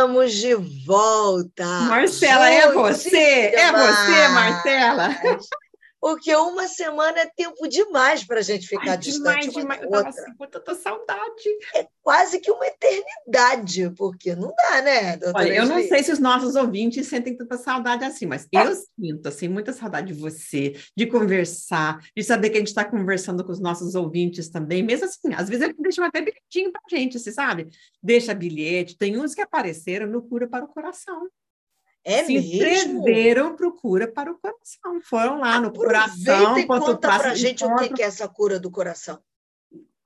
Estamos de volta. Marcela, é você? É você, Marcela? Porque uma semana é tempo demais para a gente ficar Ai, distante demais, demais. Outra. Eu com tanta saudade. É quase que uma eternidade, porque não dá, né, doutora? Olha, eu não sei se os nossos ouvintes sentem tanta saudade assim, mas é. eu sinto, assim, muita saudade de você, de conversar, de saber que a gente está conversando com os nossos ouvintes também, mesmo assim, às vezes eles deixam até bilhetinho para a gente, você sabe? Deixa bilhete, tem uns que apareceram no Cura para o Coração. É se mesmo? inscreveram procura para o coração. Foram lá no coração. E conta para a gente encontro. o que é essa cura do coração.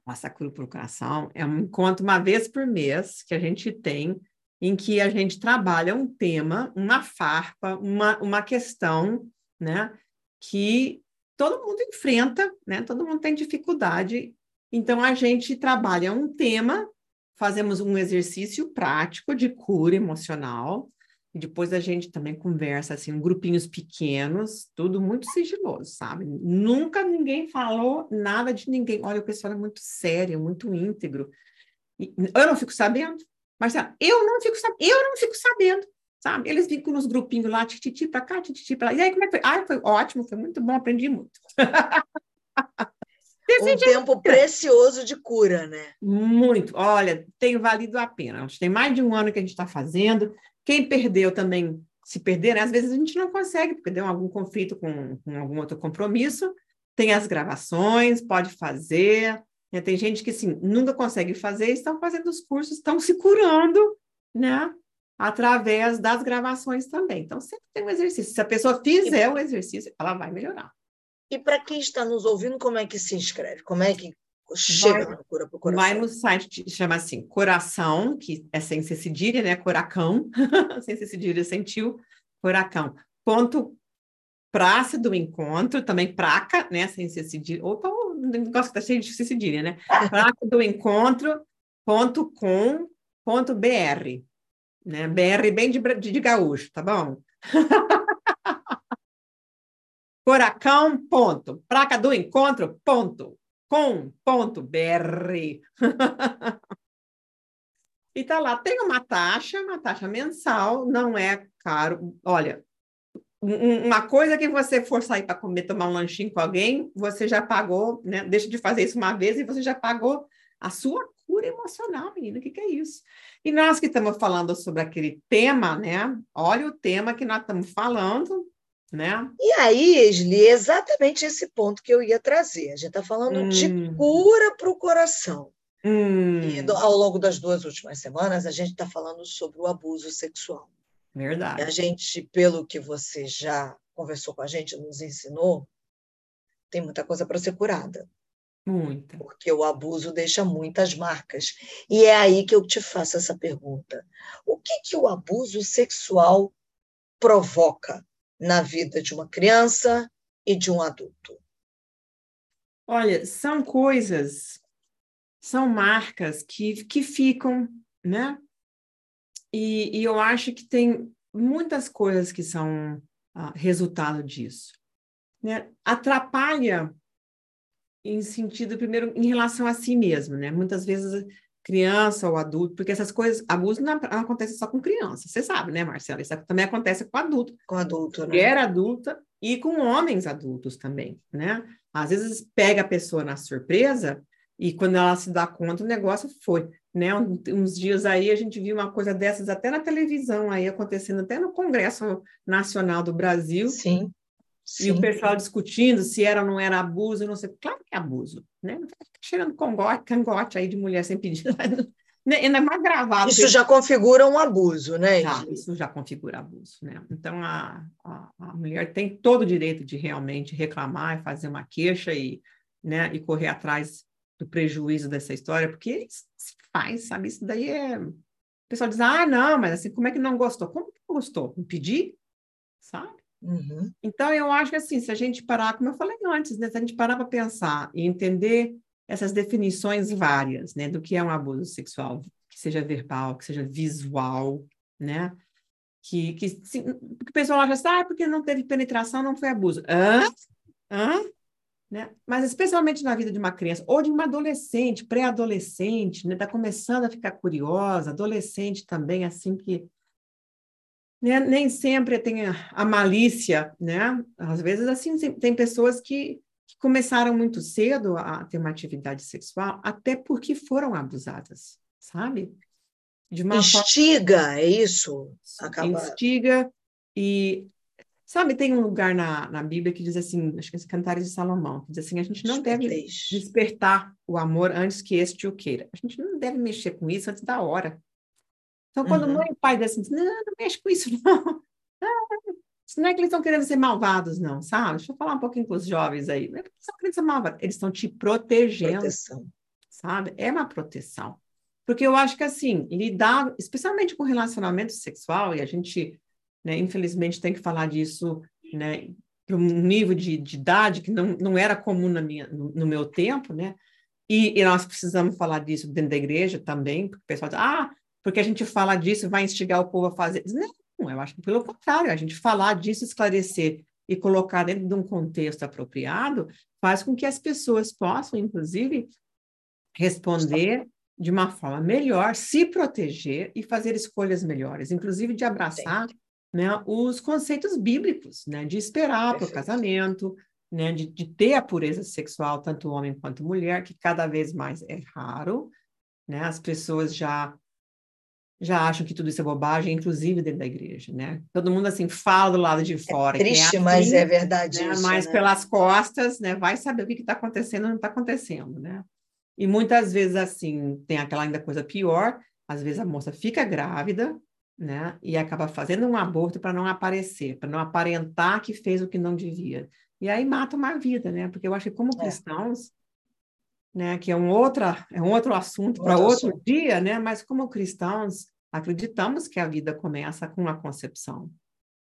Nossa, cura para o coração é um encontro uma vez por mês que a gente tem, em que a gente trabalha um tema, uma farpa, uma, uma questão, né? Que todo mundo enfrenta, né? Todo mundo tem dificuldade. Então, a gente trabalha um tema, fazemos um exercício prático de cura emocional, e depois a gente também conversa, assim, grupinhos pequenos, tudo muito sigiloso, sabe? Nunca ninguém falou nada de ninguém. Olha, o pessoal é muito sério, muito íntegro. E eu não fico sabendo. Marcela, eu não fico sabendo. Eu não fico sabendo, sabe? Eles ficam nos grupinhos lá, tititi para cá, tititi para lá. E aí, como é que foi? Ah, foi ótimo, foi muito bom, aprendi muito. um tempo precioso de cura, né? Muito. Olha, tem valido a pena. Tem mais de um ano que a gente está fazendo. Quem perdeu também, se perder, né? às vezes a gente não consegue, porque deu algum conflito com, com algum outro compromisso. Tem as gravações, pode fazer. Né? Tem gente que, assim, nunca consegue fazer, estão fazendo os cursos, estão se curando, né? Através das gravações também. Então, sempre tem um exercício. Se a pessoa fizer o exercício, ela vai melhorar. E para quem está nos ouvindo, como é que se inscreve? Como é que chega vai, na cura para o coração? Vai no site, chama assim, Coração, que é sem ser cedilha, né? Coracão, sem ser cedilha, sentiu, Coracão. Ponto praça do encontro, também praca, né? Sem ser cedilha. Opa, o negócio está cheio de cedilha, né? Praca do encontro, ponto com, ponto BR. Né? BR bem de, de, de gaúcho, tá bom? Coracão, ponto. Placa do encontro, ponto. Com, ponto, BR. e tá lá, tem uma taxa, uma taxa mensal, não é caro. Olha, uma coisa que você for sair para comer, tomar um lanchinho com alguém, você já pagou, né? Deixa de fazer isso uma vez e você já pagou a sua cura emocional, menina. O que, que é isso? E nós que estamos falando sobre aquele tema, né? Olha o tema que nós estamos falando, né? E aí, Esli, exatamente esse ponto que eu ia trazer. A gente está falando hum. de cura para o coração. Hum. E ao longo das duas últimas semanas, a gente está falando sobre o abuso sexual. Verdade. E a gente, pelo que você já conversou com a gente, nos ensinou, tem muita coisa para ser curada. Muita. Porque o abuso deixa muitas marcas. E é aí que eu te faço essa pergunta. O que, que o abuso sexual provoca na vida de uma criança e de um adulto? Olha, são coisas, são marcas que, que ficam, né? E, e eu acho que tem muitas coisas que são ah, resultado disso. Né? Atrapalha em sentido, primeiro, em relação a si mesmo, né? Muitas vezes criança ou adulto, porque essas coisas, abuso não, não acontece só com criança, você sabe, né, Marcela? Isso também acontece com adulto. Com adulto, né? Mulher adulta e com homens adultos também, né? Às vezes pega a pessoa na surpresa e quando ela se dá conta, o negócio foi, né? Um, uns dias aí a gente viu uma coisa dessas até na televisão aí acontecendo, até no Congresso Nacional do Brasil. Sim. Sim. E o pessoal discutindo se era ou não era abuso, não sei. Claro que é abuso, né? Fica cheirando cangote, cangote aí de mulher sem pedir. Ainda é mais gravado. Isso já configura um abuso, né? Já, isso já configura abuso, né? Então, a, a, a, mulher tem todo o direito de realmente reclamar fazer uma queixa e, né, e correr atrás do prejuízo dessa história, porque se faz, sabe? Isso daí é... O pessoal diz, ah, não, mas assim, como é que não gostou? Como que não gostou? Impedir? Sabe? Uhum. Então, eu acho que assim, se a gente parar, como eu falei antes, né, se a gente parar para pensar e entender essas definições várias, né, do que é um abuso sexual, que seja verbal, que seja visual, né, que, que, se, que o pessoal acha assim, ah, porque não teve penetração, não foi abuso. Hã? Hã? né? Mas especialmente na vida de uma criança ou de uma adolescente, pré-adolescente, né? Está começando a ficar curiosa, adolescente também, assim que né? nem sempre tem a, a, malícia, né? Às vezes assim tem pessoas que, que começaram muito cedo a ter uma atividade sexual, até porque foram abusadas, sabe? De uma Instiga, forma... é isso? Acaba... Instiga e Sabe, tem um lugar na, na Bíblia que diz assim, acho que é Cantares de Salomão, que diz assim, a gente não deve despertar o amor antes que este o queira. A gente não deve mexer com isso antes da hora. Então, quando uhum. mãe e pai dizem assim, não, não mexe com isso, não. Isso não é que eles estão querendo ser malvados, não, sabe? Deixa eu falar um pouquinho com os jovens aí. Não é que eles estão querendo ser malvados, eles estão te protegendo. Proteção. Sabe? É uma proteção. Porque eu acho que, assim, lidar, especialmente com relacionamento sexual, e a gente né? Infelizmente, tem que falar disso né, para um nível de, de, idade que não, não era comum na minha, no, no meu tempo, né? E, e, nós precisamos falar disso dentro da igreja também, porque o pessoal diz, ah, porque a gente fala disso vai instigar o povo a fazer. Não, eu acho que pelo contrário, a gente falar disso, esclarecer e colocar dentro de um contexto apropriado, faz com que as pessoas possam, inclusive, responder de uma forma melhor, se proteger e fazer escolhas melhores, inclusive de abraçar né, os conceitos bíblicos, né, de esperar para o casamento, né, de, de, ter a pureza sexual, tanto homem quanto mulher, que cada vez mais é raro, né, as pessoas já já acham que tudo isso é bobagem, inclusive dentro da igreja, né? Todo mundo assim fala do lado de é fora. É triste, é assim, mas é verdade. Né? Isso, mas né? pelas costas, né? Vai saber o que está acontecendo ou não está acontecendo, né? E muitas vezes assim tem aquela ainda coisa pior. Às vezes a moça fica grávida, né? E acaba fazendo um aborto para não aparecer, para não aparentar que fez o que não devia. E aí mata uma vida, né? Porque eu acho que como é. Né, que é um outra, é um outro assunto para outro, outro dia, né? Mas como cristãos, acreditamos que a vida começa com a concepção,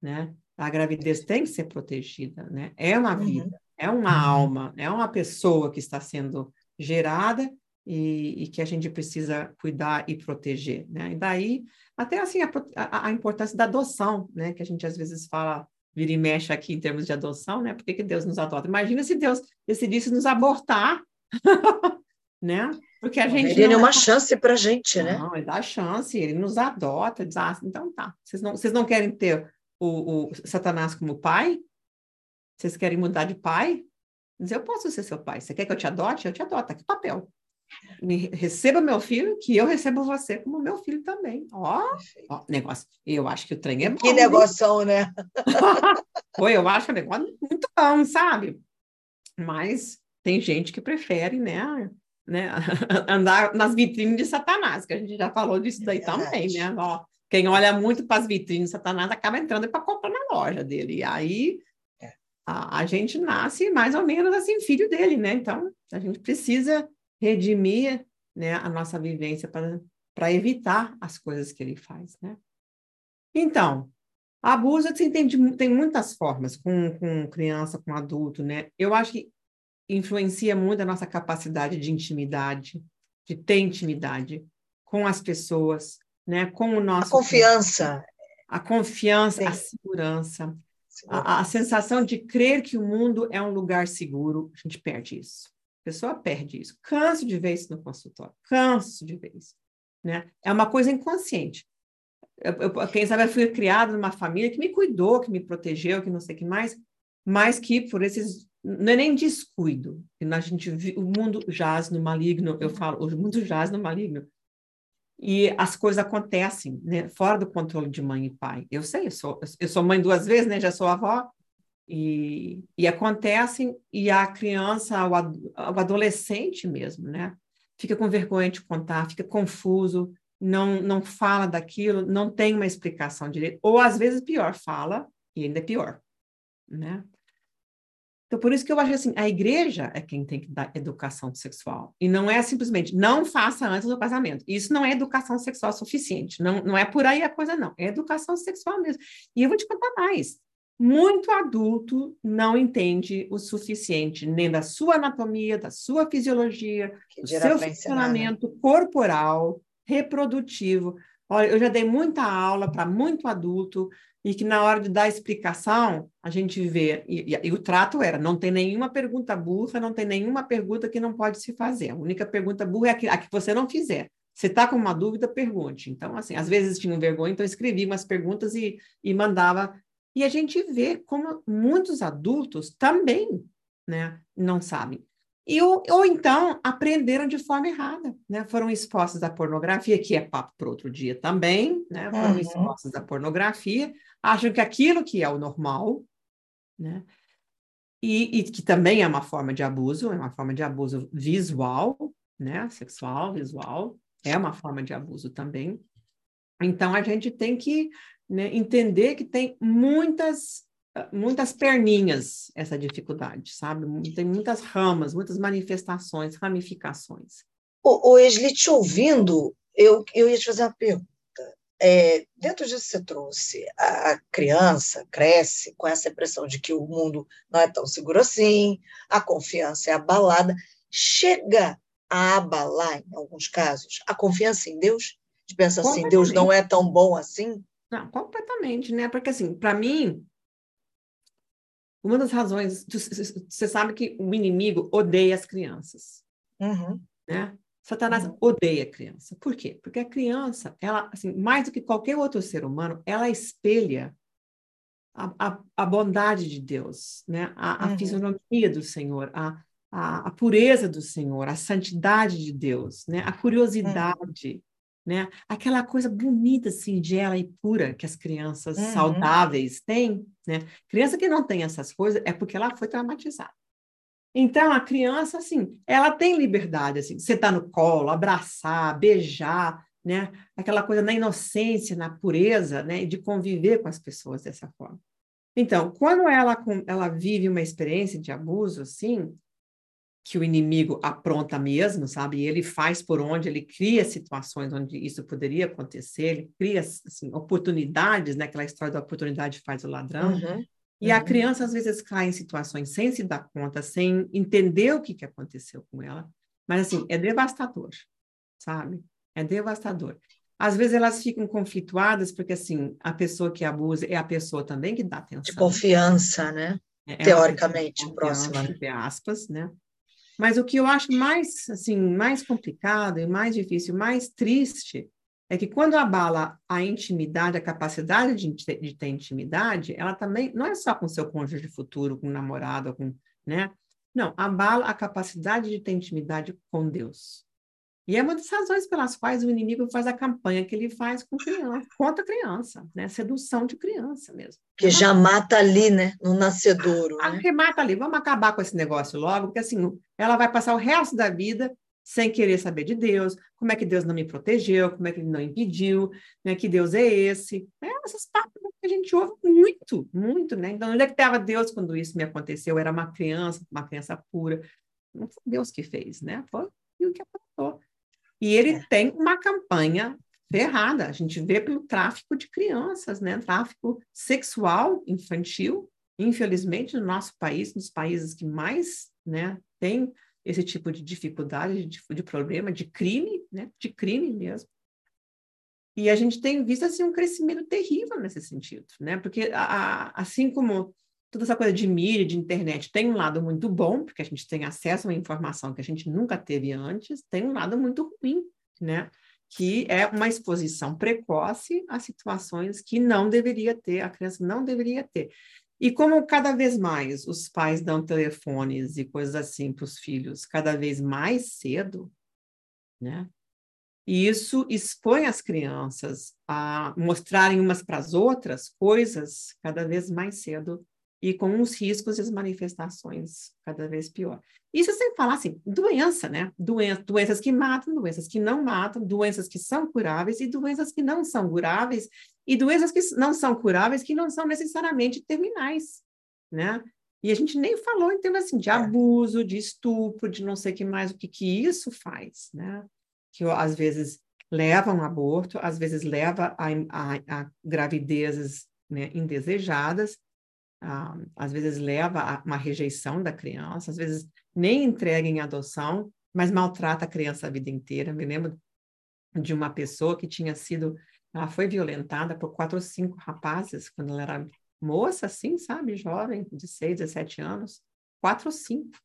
né? A gravidez tem que ser protegida, né? É uma uhum. vida, uhum. é uma uhum. alma, é uma pessoa que está sendo gerada e, e, que a gente precisa cuidar e proteger, né? E daí, até assim, a, a, a, importância da adoção, né? Que a gente às vezes fala, vira e mexe aqui em termos de adoção, né? Por que, que Deus nos adota? Imagina se Deus decidisse nos abortar, né? Porque a gente. Ele não uma chance para a gente, né? Não, ele dá chance, ele nos adota, diz, ah, então tá. Vocês não, vocês não querem ter o, o Satanás como pai? Vocês querem mudar de pai? Diz, eu posso ser seu pai. Você quer que eu te adote? Eu te adoto. Tá aqui papel me receba meu filho, que eu recebo você como meu filho também. Ó, ó negócio. Eu acho que o trem é bom. Que negócio, né? Oi, eu acho que o negócio é muito bom, sabe? Mas tem gente que prefere, né, né andar nas vitrines de Satanás, que a gente já falou disso daí é também, né? Ó, quem olha muito para as vitrines de Satanás acaba entrando para comprar na loja dele. E aí é. a, a gente nasce mais ou menos assim, filho dele, né? Então a gente precisa redimir né, a nossa vivência para evitar as coisas que ele faz. Né? Então, abuso assim, tem, tem muitas formas, com, com criança, com adulto. Né? Eu acho que influencia muito a nossa capacidade de intimidade, de ter intimidade com as pessoas, né? com o nosso. A confiança. A confiança, Sim. a segurança. A, a, sensação de crer que o mundo é um lugar seguro, a gente perde isso pessoa perde isso. Canso de ver isso no consultório, canso de ver isso. Né? É uma coisa inconsciente. Eu, eu, quem sabe eu fui criada numa família que me cuidou, que me protegeu, que não sei o que mais, mas que por esses não é nem descuido. A gente o mundo jaz no maligno, eu falo, o mundo jaz no maligno. E as coisas acontecem, né, fora do controle de mãe e pai. Eu sei, eu sou, eu sou mãe duas vezes, né, já sou avó, e, e acontecem, e a criança, o, o adolescente mesmo, né? Fica com vergonha de contar, fica confuso, não, não fala daquilo, não tem uma explicação direito, ou às vezes pior, fala e ainda é pior, né? Então, por isso que eu acho assim, a igreja é quem tem que dar educação sexual. E não é simplesmente, não faça antes do casamento. Isso não é educação sexual suficiente. Não, não é por aí a coisa, não. É educação sexual mesmo. E eu vou te contar mais muito adulto não entende o suficiente nem da sua anatomia, da sua fisiologia, do seu funcionamento corporal, reprodutivo, Olha, eu já dei muita aula para muito adulto e que na hora de dar explicação, a gente vê, e, e, e, o trato era, não tem nenhuma pergunta burra, não tem nenhuma pergunta que não pode se fazer. A única pergunta burra é a que, a que você não fizer. Você está com uma dúvida, pergunte. Então, assim, às vezes tinham vergonha, então escrevia umas perguntas e, e mandava. E a gente vê como muitos adultos também né, não sabem. E, ou, ou então aprenderam de forma errada, né? Foram expostos à pornografia, que é papo para outro dia também, né? Foram uhum. expostos à pornografia, acham que aquilo que é o normal, né? E, e, que também é uma forma de abuso, é uma forma de abuso visual, né? Sexual, visual, é uma forma de abuso também. Então a gente tem que né, entender que tem muitas muitas perninhas essa dificuldade, sabe? Tem muitas ramas, muitas manifestações, ramificações. O, o Esli, te ouvindo, eu, eu ia te fazer uma pergunta. É, dentro disso que você trouxe, a criança cresce com essa impressão de que o mundo não é tão seguro assim, a confiança é abalada, chega a abalar, em alguns casos, a confiança em Deus? De pensar assim, Deus não é tão bom assim? Não, completamente, né? Porque, assim, para mim, uma das razões, você sabe que o inimigo odeia as crianças, uhum. né? Satanás uhum. odeia a criança. Por quê? Porque a criança, ela, assim, mais do que qualquer outro ser humano, ela espelha a, a, a bondade de Deus, né? A, a uhum. fisionomia do Senhor, a, a, a, pureza do Senhor, a santidade de Deus, né? A curiosidade, né? Aquela coisa bonita, singela e pura que as crianças uhum. saudáveis têm, né? Criança que não tem essas coisas é porque ela foi traumatizada. Então, a criança, assim, ela tem liberdade, assim, tá no colo, abraçar, beijar, né? Aquela coisa na inocência, na pureza, né? De conviver com as pessoas dessa forma. Então, quando ela, ela vive uma experiência de abuso, assim, que o inimigo apronta mesmo, sabe? Ele faz por onde, ele cria situações onde isso poderia acontecer, ele cria assim, oportunidades, né? Aquela história da oportunidade faz o ladrão. Uhum, e uhum. a criança às vezes cai em situações sem se dar conta, sem entender o que, que aconteceu com ela. Mas assim, é devastador, sabe? É devastador. Às vezes elas ficam conflituadas porque assim, a pessoa que abusa é a pessoa também que dá atenção. De confiança, né? É, é Teoricamente, próxima. Entre aspas, né? Mas o que eu acho mais, assim, mais complicado e mais difícil, mais triste, é que quando abala a intimidade, a capacidade de, de ter intimidade, ela também não é só com seu cônjuge futuro, com o namorado, com, né? Não, abala a capacidade de ter intimidade com Deus. E é uma das razões pelas quais o inimigo faz a campanha que ele faz com criança, contra a criança, né? Sedução de criança mesmo. Que já mata ali, né? No nascedouro. Ah, né? Que mata ali. Vamos acabar com esse negócio logo, porque assim, ela vai passar o resto da vida sem querer saber de Deus, como é que Deus não me protegeu, como é que ele não impediu, né? Que Deus é esse. É, essas papos que a gente ouve muito, muito, né? Então, onde é que estava Deus quando isso me aconteceu? Eu era uma criança, uma criança pura. Não foi Deus que fez, né? Foi o que aconteceu. E ele é. tem uma campanha ferrada. A gente vê pelo tráfico de crianças, né? Tráfico sexual infantil, infelizmente, no nosso país, nos países que mais, né, tem esse tipo de dificuldade, de, de problema, de crime, né? De crime mesmo. E a gente tem visto assim um crescimento terrível nesse sentido, né? Porque a, assim como toda essa coisa de mídia, de internet, tem um lado muito bom, porque a gente tem acesso a uma informação que a gente nunca teve antes, tem um lado muito ruim, né? Que é uma exposição precoce a situações que não deveria ter, a criança não deveria ter. E como cada vez mais os pais dão telefones e coisas assim para os filhos, cada vez mais cedo, né? E isso expõe as crianças a mostrarem umas para as outras coisas cada vez mais cedo e com os riscos e as manifestações cada vez pior. Isso sem falar assim, doença, né? Doen doenças que matam, doenças que não matam, doenças que são curáveis e doenças que não são curáveis e doenças que não são curáveis que não são necessariamente terminais, né? E a gente nem falou em termos assim de é. abuso, de estupro, de não sei que mais, o que que isso faz, né? Que às vezes leva a um aborto, às vezes leva a, a, a gravidezes né, indesejadas, ah, às vezes leva a uma rejeição da criança, às vezes nem entrega em adoção, mas maltrata a criança a vida inteira. Me lembro de uma pessoa que tinha sido Ela foi violentada por quatro ou cinco rapazes quando ela era moça, assim, sabe? Jovem, de seis, 17 anos. Quatro ou cinco.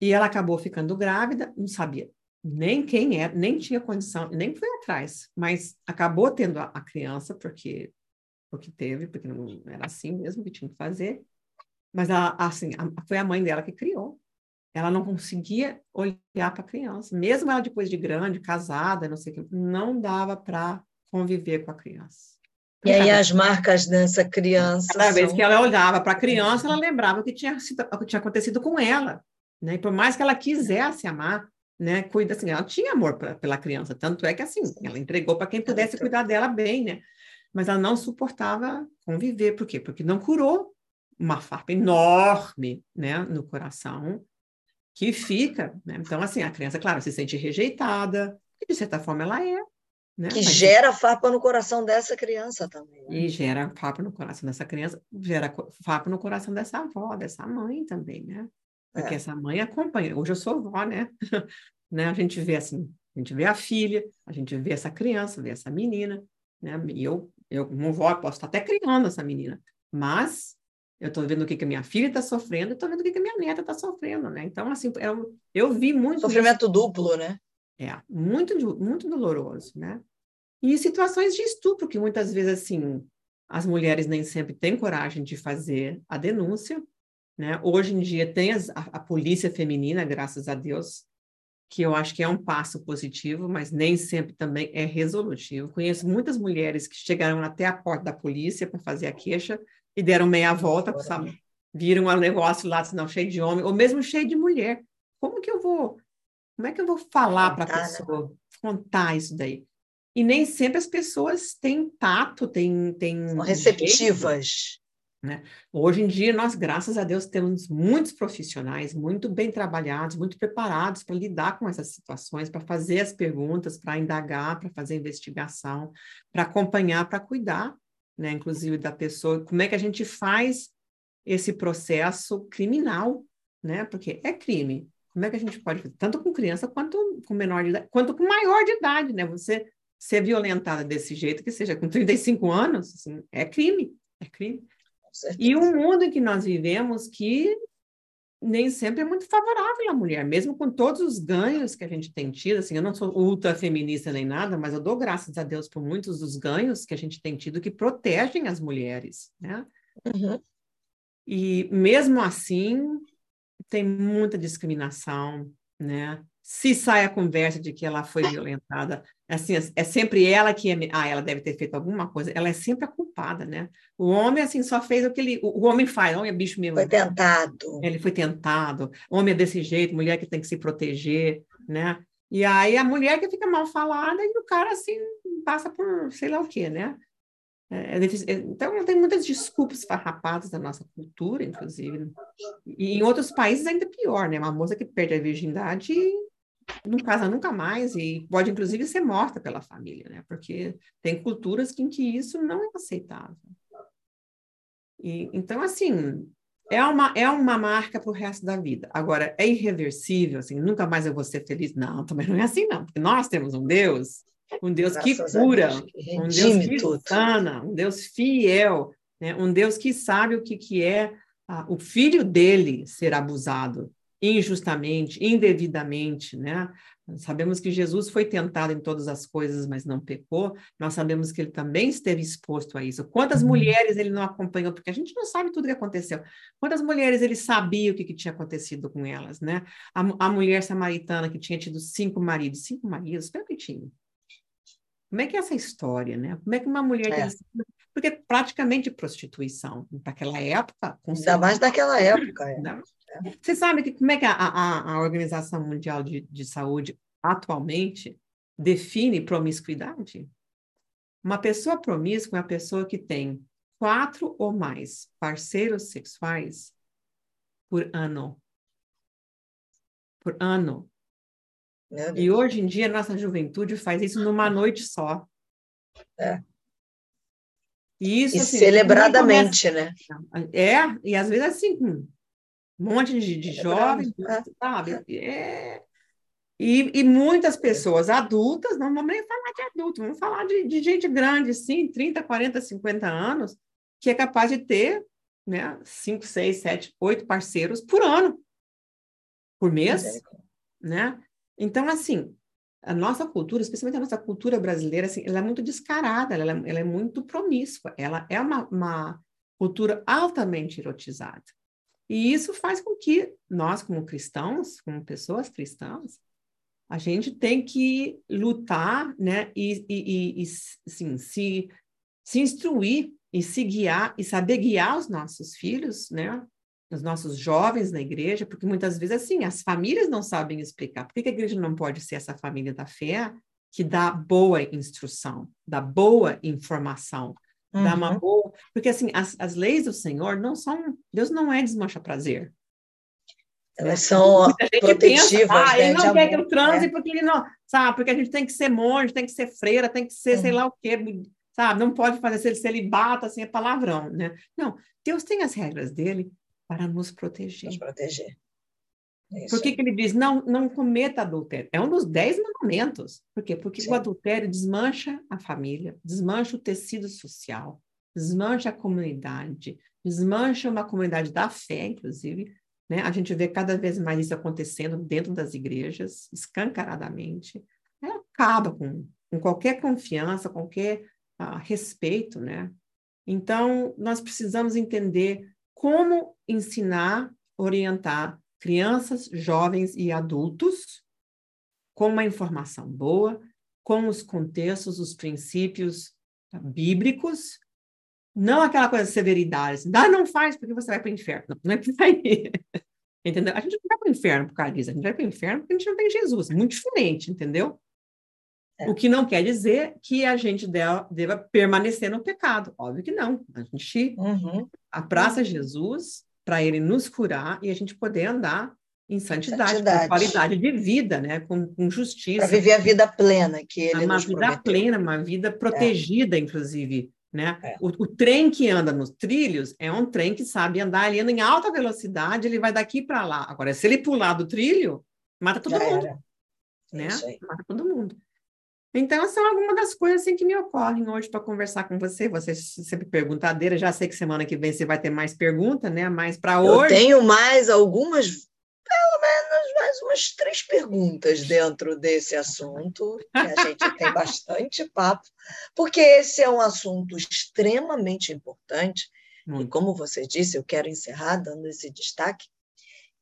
E ela acabou ficando grávida, não sabia nem quem é, nem tinha condição, nem foi atrás, mas acabou tendo a, a criança, porque porque teve, porque não era assim mesmo que tinha que fazer. Mas ela, assim, a, foi a mãe dela que criou. Ela não conseguia olhar para a criança, mesmo ela depois de grande, casada, não sei o que, não dava para conviver com a criança. E aí as marcas dessa criança. Cada são... vez que ela olhava para a criança, ela lembrava o que tinha, o que tinha acontecido com ela. Né? E por mais que ela quisesse amar, né, cuida assim, ela tinha amor pra, pela criança, tanto é que assim, ela entregou para quem pudesse cuidar dela bem, né? Mas ela não suportava conviver, por quê? Porque não curou uma farpa enorme, né, no coração, que fica, né? Então, assim, a criança, claro, se sente rejeitada, e de certa forma ela é, né? Que Mas, gera farpa no coração dessa criança também. Né? E gera farpa no coração dessa criança, gera farpa no coração dessa avó, dessa mãe também, né? Porque é. essa mãe acompanha. Hoje eu sou vó, né? né? A gente vê assim, a gente vê a filha, a gente vê essa criança, vê essa menina, né? E eu, eu como vó, posso estar até criando essa menina, mas eu estou vendo o que, que a minha filha está sofrendo, estou vendo o que, que a minha neta está sofrendo, né? Então, assim, eu, eu vi muito... Sofrimento duplo, né? É, muito, muito doloroso, né? E situações de estupro, que muitas vezes, assim, as mulheres nem sempre têm coragem de fazer a denúncia, né? Hoje em dia tem as, a, a, polícia feminina, graças a Deus, que eu acho que é um passo positivo, mas nem sempre também é resolutivo. Conheço muitas mulheres que chegaram até a porta da polícia para fazer a queixa e deram meia volta, sabe? Viram um negócio lá, não, cheio de homem, ou mesmo cheio de mulher. Como que eu vou, como é que eu vou falar para a né? pessoa, né? contar isso daí? E nem sempre as pessoas têm tato, têm... têm São receptivas. Né? Hoje em dia, nós, graças a Deus, temos muitos profissionais muito bem trabalhados, muito preparados para lidar com essas situações, para fazer as perguntas, para indagar, para fazer investigação, para acompanhar, para cuidar, né? inclusive da pessoa. Como é que a gente faz esse processo criminal, né? Porque é crime. Como é que a gente pode fazer? Tanto com criança quanto com menor de idade, quanto com maior de idade, né? Você ser violentada desse jeito, que seja com 35 anos, assim, é crime, é crime. E o mundo em que nós vivemos que nem sempre é muito favorável à mulher, mesmo com todos os ganhos que a gente tem tido, assim, eu não sou ultra feminista nem nada, mas eu dou graças a Deus por muitos dos ganhos que a gente tem tido que protegem as mulheres, né? Uhum. E mesmo assim, tem muita discriminação, né? Se sai a conversa de que ela foi violentada, assim, é sempre ela que é, ah, ela deve ter feito alguma coisa, ela é sempre a culpada, né? O homem, assim, só fez o que ele, o, homem faz, o homem é bicho mesmo. Foi tentado. Ele foi tentado, homem é desse jeito, mulher que tem que se proteger, né? E aí a mulher que fica mal falada e o cara, assim, passa por sei lá o quê, né? É, é, é então, tem muitas desculpas farrapadas da nossa cultura, inclusive. E em outros países ainda pior, né? Uma moça que perde a virgindade não casa nunca mais e pode inclusive ser morta pela família, né? Porque tem culturas em que isso não é aceitável. E, então, assim, é uma, é uma marca para o resto da vida. Agora, é irreversível, assim, nunca mais eu vou ser feliz? Não, também não é assim, não. Porque nós temos um Deus, um Deus Graças que cura, que um Deus que tudo. sana, um Deus fiel, né? um Deus que sabe o que, que é ah, o filho dele ser abusado injustamente, indevidamente, né? Sabemos que Jesus foi tentado em todas as coisas, mas não pecou. Nós sabemos que ele também esteve exposto a isso. Quantas uhum. mulheres ele não acompanhou? Porque a gente não sabe tudo o que aconteceu. Quantas mulheres ele sabia o que, que tinha acontecido com elas, né? A, a, mulher samaritana que tinha tido cinco maridos, cinco maridos, espera que tinha. Como é que é essa história, né? Como é que uma mulher é. porque praticamente prostituição para aquela época. Ainda mais daquela época. É. Você sabe que, como é que a, a, a Organização Mundial de, de Saúde atualmente define promiscuidade? Uma pessoa promíscua é uma pessoa que tem quatro ou mais parceiros sexuais por ano. Por ano. E hoje em dia, nossa juventude faz isso numa noite só. É. E isso, e assim, celebradamente, começa... né? É, e às vezes assim, um monte de, de é jovens, sabe? É, E, e, muitas pessoas adultas, não vamos nem falar de adulto, vamos falar de, de, gente grande, sim, 30, 40, 50 anos, que é capaz de ter né, 5, 6, 7, 8 parceiros por ano, por mês, né? Então, assim, a nossa cultura, especialmente a nossa cultura brasileira, assim, ela é muito descarada, ela, é, ela é muito promíscua, ela é uma, uma cultura altamente erotizada. E isso faz com que nós, como cristãos, como pessoas cristãs, a gente tem que lutar, né, e, e, e assim, se, se instruir e se guiar e saber guiar os nossos filhos, né, os nossos jovens na igreja, porque muitas vezes, assim, as famílias não sabem explicar. Por que a igreja não pode ser essa família da fé que dá boa instrução, dá boa informação, uhum. dá uma boa... Porque, assim, as, as leis do Senhor não são... Deus não é desmancha prazer. Elas são protetivas, pensa, ah, né, ele não quer amor, que eu transe né? porque ele não, sabe? Porque a gente tem que ser monge, tem que ser freira, tem que ser uhum. sei lá o quê, sabe? Não pode fazer celibato, assim, é palavrão, né? Não, Deus tem as regras dele para nos proteger. Nos proteger. Isso. Por que, que ele diz, não, não cometa adultério? É um dos dez mandamentos. Por quê? Porque Sim. o adultério desmancha a família, desmancha o tecido social, desmancha a comunidade, desmancha uma comunidade da fé, inclusive, né? A gente vê cada vez mais isso acontecendo dentro das igrejas, escancaradamente. Né? Acaba com, com qualquer confiança, qualquer uh, respeito. Né? Então, nós precisamos entender como ensinar, orientar crianças, jovens e adultos com uma informação boa, com os contextos, os princípios tá, bíblicos, não aquela coisa de severidade, assim, ah, não faz porque você vai para o inferno. Não, é por aí. entendeu? A gente não vai para o inferno por causa disso, a gente vai para o inferno porque a gente não tem Jesus. Muito diferente, entendeu? É. O que não quer dizer que a gente deva, deva, permanecer no pecado. Óbvio que não. A gente uhum. abraça Jesus para ele nos curar e a gente poder andar em santidade, santidade. com qualidade de vida, né? com, com justiça. Para viver a vida plena que ele uma nos vida prometeu. plena, uma vida protegida, é. inclusive. Né? É. O, o, trem que anda nos trilhos é um trem que sabe andar, ele anda em alta velocidade, ele vai daqui para lá. Agora, se ele pular do trilho, mata todo Já mundo. Era. Né? Mata todo mundo. Então, são algumas das coisas assim, que me ocorrem hoje para conversar com você. Você sempre perguntadeira, já sei que semana que vem você vai ter mais pergunta, né? Mas para hoje. Eu tenho mais algumas pelo menos mais umas três perguntas dentro desse assunto, que a gente tem bastante papo, porque esse é um assunto extremamente importante. E como você disse, eu quero encerrar dando esse destaque,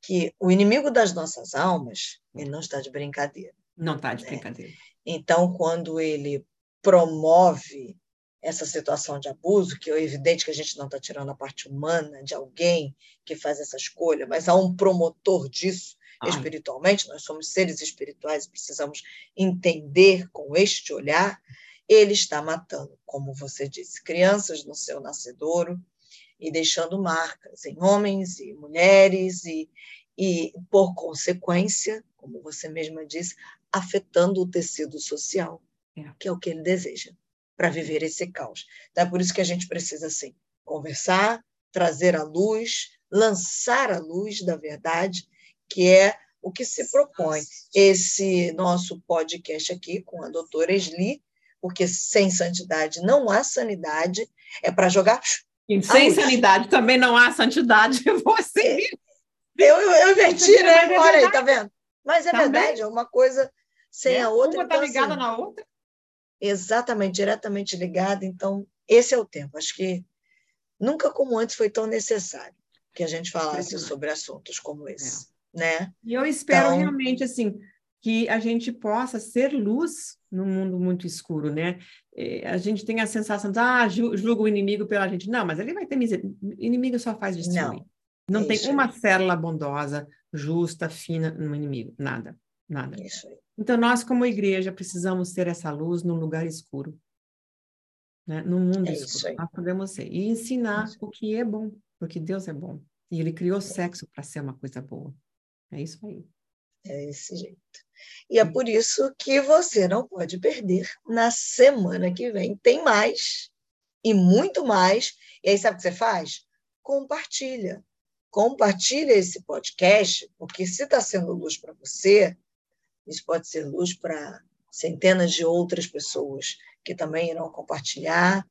que o inimigo das nossas almas, ele não está de brincadeira. Não está de né? brincadeira. Então, quando ele promove essa situação de abuso, que é evidente que a gente não está tirando a parte humana de alguém que faz essa escolha, mas há um promotor disso Ai. espiritualmente, nós somos seres espirituais e precisamos entender com este olhar, ele está matando, como você disse, crianças no seu nascedouro e deixando marcas em homens e mulheres e, e por consequência, como você mesma disse, afetando o tecido social, é. que é o que ele deseja para viver esse caos. Então, é por isso que a gente precisa, sim, conversar, trazer a luz, lançar a luz da verdade, que é o que se propõe esse nosso podcast aqui com a doutora Esli, porque sem santidade não há sanidade, é para jogar. E sem sanidade também não há santidade. Você. Eu, eu, eu inverti, né? É Olha aí, tá vendo? Mas é também. verdade, é uma coisa sem é, a outra. Uma está então, ligada assim, na outra exatamente, diretamente ligada. Então, esse é o tempo. Acho que nunca como antes foi tão necessário que a gente falasse sobre assuntos como esse, é. né? E eu espero então, realmente assim que a gente possa ser luz no mundo muito escuro, né? É, a gente tem a sensação de ah, julga o inimigo pela gente. Não, mas ele vai ter misericórdia. Inimigo só faz destruir. Não, não é tem uma célula bondosa, justa, fina no inimigo. Nada, nada. Isso aí. Então, nós, como igreja, precisamos ter essa luz num lugar escuro, né? no mundo é escuro. Nós podemos ser. E ensinar isso. o que é bom, porque Deus é bom. E Ele criou é. sexo para ser uma coisa boa. É isso aí. É esse jeito. E é por isso que você não pode perder. Na semana que vem tem mais e muito mais. E aí, sabe o que você faz? Compartilha. Compartilha esse podcast, porque se está sendo luz para você, isso pode ser luz para centenas de outras pessoas que também irão compartilhar.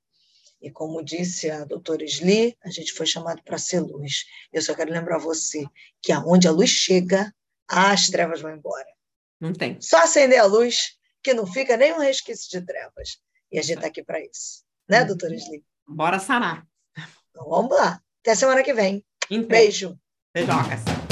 E como disse a doutora Sli, a gente foi chamado para ser luz. Eu só quero lembrar você que aonde a luz chega, as trevas vão embora. Não tem. Só acender a luz, que não fica nenhum resquício de trevas. E a gente está aqui para isso. Né, uhum. doutora Sli? Bora sanar. Então, vamos lá. Até semana que vem. Beijo. Beijocas.